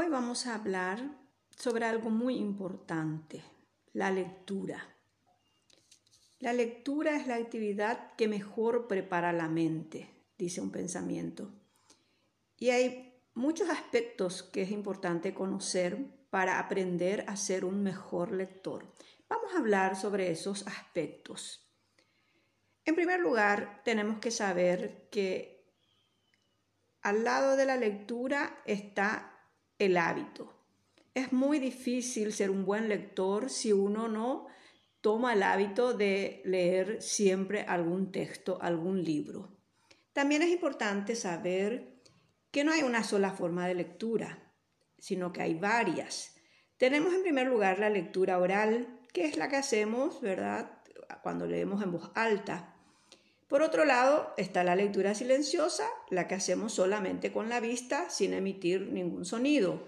Hoy vamos a hablar sobre algo muy importante, la lectura. La lectura es la actividad que mejor prepara la mente, dice un pensamiento. Y hay muchos aspectos que es importante conocer para aprender a ser un mejor lector. Vamos a hablar sobre esos aspectos. En primer lugar, tenemos que saber que al lado de la lectura está el hábito. Es muy difícil ser un buen lector si uno no toma el hábito de leer siempre algún texto, algún libro. También es importante saber que no hay una sola forma de lectura, sino que hay varias. Tenemos en primer lugar la lectura oral, que es la que hacemos, ¿verdad?, cuando leemos en voz alta. Por otro lado, está la lectura silenciosa, la que hacemos solamente con la vista, sin emitir ningún sonido.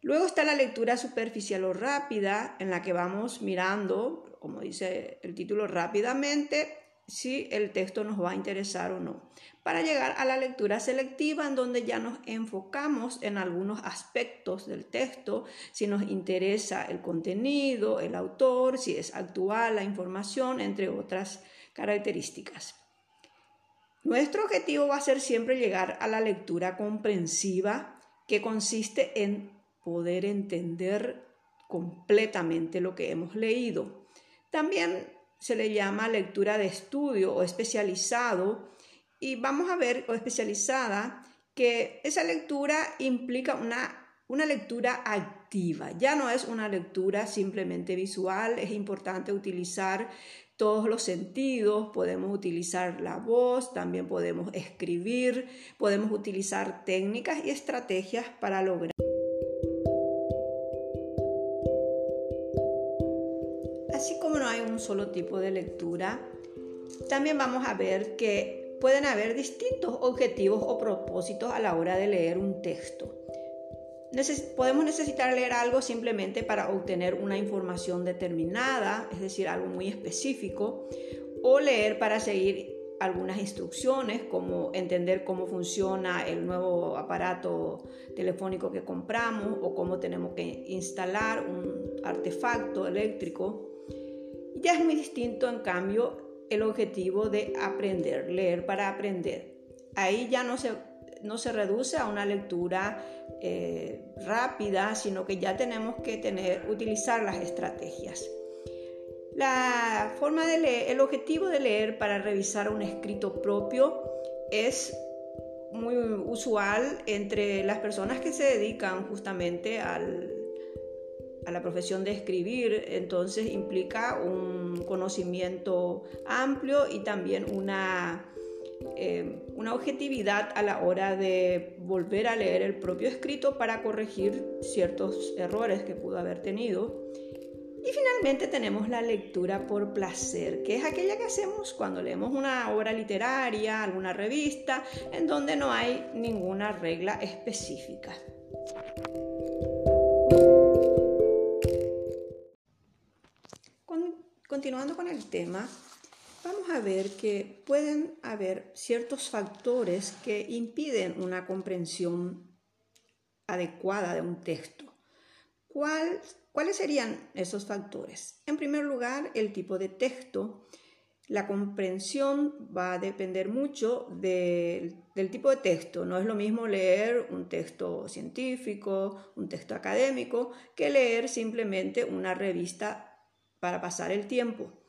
Luego está la lectura superficial o rápida, en la que vamos mirando, como dice el título, rápidamente si el texto nos va a interesar o no, para llegar a la lectura selectiva en donde ya nos enfocamos en algunos aspectos del texto, si nos interesa el contenido, el autor, si es actual la información, entre otras características. Nuestro objetivo va a ser siempre llegar a la lectura comprensiva que consiste en poder entender completamente lo que hemos leído. También se le llama lectura de estudio o especializado y vamos a ver, o especializada, que esa lectura implica una, una lectura activa, ya no es una lectura simplemente visual, es importante utilizar todos los sentidos, podemos utilizar la voz, también podemos escribir, podemos utilizar técnicas y estrategias para lograr. Así como no hay un solo tipo de lectura, también vamos a ver que pueden haber distintos objetivos o propósitos a la hora de leer un texto podemos necesitar leer algo simplemente para obtener una información determinada, es decir, algo muy específico, o leer para seguir algunas instrucciones, como entender cómo funciona el nuevo aparato telefónico que compramos o cómo tenemos que instalar un artefacto eléctrico. Ya es muy distinto, en cambio, el objetivo de aprender, leer para aprender. Ahí ya no se no se reduce a una lectura eh, rápida, sino que ya tenemos que tener, utilizar las estrategias. La forma de leer, el objetivo de leer para revisar un escrito propio es muy usual entre las personas que se dedican justamente a la profesión de escribir, entonces implica un conocimiento amplio y también una eh, una objetividad a la hora de volver a leer el propio escrito para corregir ciertos errores que pudo haber tenido. Y finalmente tenemos la lectura por placer, que es aquella que hacemos cuando leemos una obra literaria, alguna revista, en donde no hay ninguna regla específica. continuando con el tema, vamos a ver que pueden haber ciertos factores que impiden una comprensión adecuada de un texto. ¿Cuáles serían esos factores? En primer lugar, el tipo de texto. La comprensión va a depender mucho del tipo de texto. No es lo mismo leer un texto científico, un texto académico, que leer simplemente una revista para pasar el tiempo.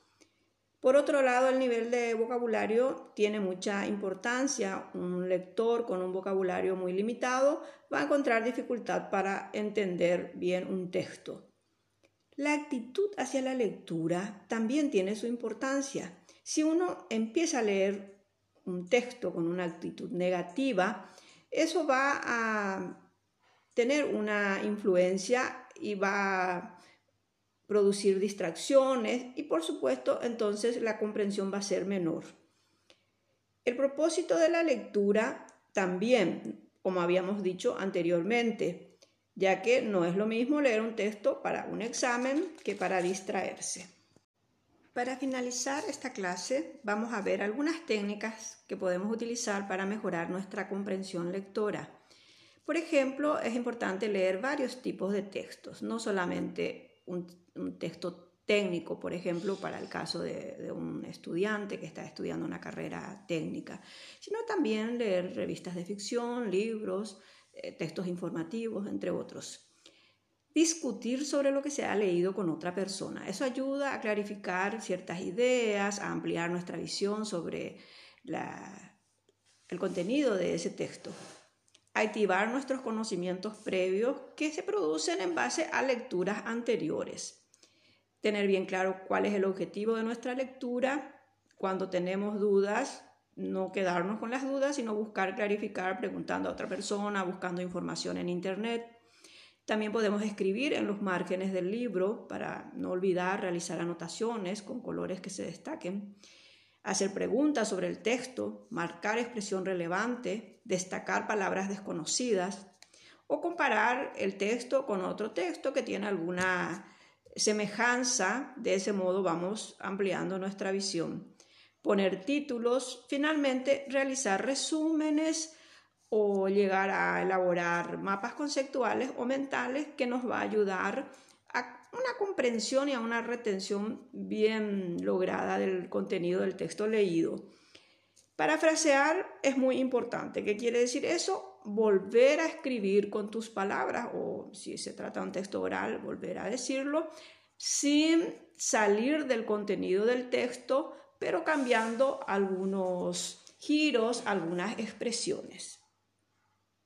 Por otro lado, el nivel de vocabulario tiene mucha importancia. Un lector con un vocabulario muy limitado va a encontrar dificultad para entender bien un texto. La actitud hacia la lectura también tiene su importancia. Si uno empieza a leer un texto con una actitud negativa, eso va a tener una influencia y va producir distracciones y por supuesto entonces la comprensión va a ser menor. El propósito de la lectura también, como habíamos dicho anteriormente, ya que no es lo mismo leer un texto para un examen que para distraerse. Para finalizar esta clase vamos a ver algunas técnicas que podemos utilizar para mejorar nuestra comprensión lectora. Por ejemplo, es importante leer varios tipos de textos, no solamente un, texto técnico, por ejemplo, para el caso de, un estudiante que está estudiando una carrera técnica, sino también leer revistas de ficción, libros, eh, textos informativos, entre otros. Discutir sobre lo que se ha leído con otra persona. Eso ayuda a clarificar ciertas ideas, a ampliar nuestra visión sobre el contenido de ese texto activar nuestros conocimientos previos que se producen en base a lecturas anteriores. Tener bien claro cuál es el objetivo de nuestra lectura. Cuando tenemos dudas, no quedarnos con las dudas, sino buscar clarificar preguntando a otra persona, buscando información en Internet. También podemos escribir en los márgenes del libro para no olvidar realizar anotaciones con colores que se destaquen hacer preguntas sobre el texto, marcar expresión relevante, destacar palabras desconocidas o comparar el texto con otro texto que tiene alguna semejanza. De ese modo vamos ampliando nuestra visión. Poner títulos, finalmente realizar resúmenes o llegar a elaborar mapas conceptuales o mentales que nos va a ayudar una comprensión y a una retención bien lograda del contenido del texto leído. Parafrasear es muy importante. ¿Qué quiere decir eso? Volver a escribir con tus palabras o si se trata de un texto oral, volver a decirlo sin salir del contenido del texto, pero cambiando algunos giros, algunas expresiones.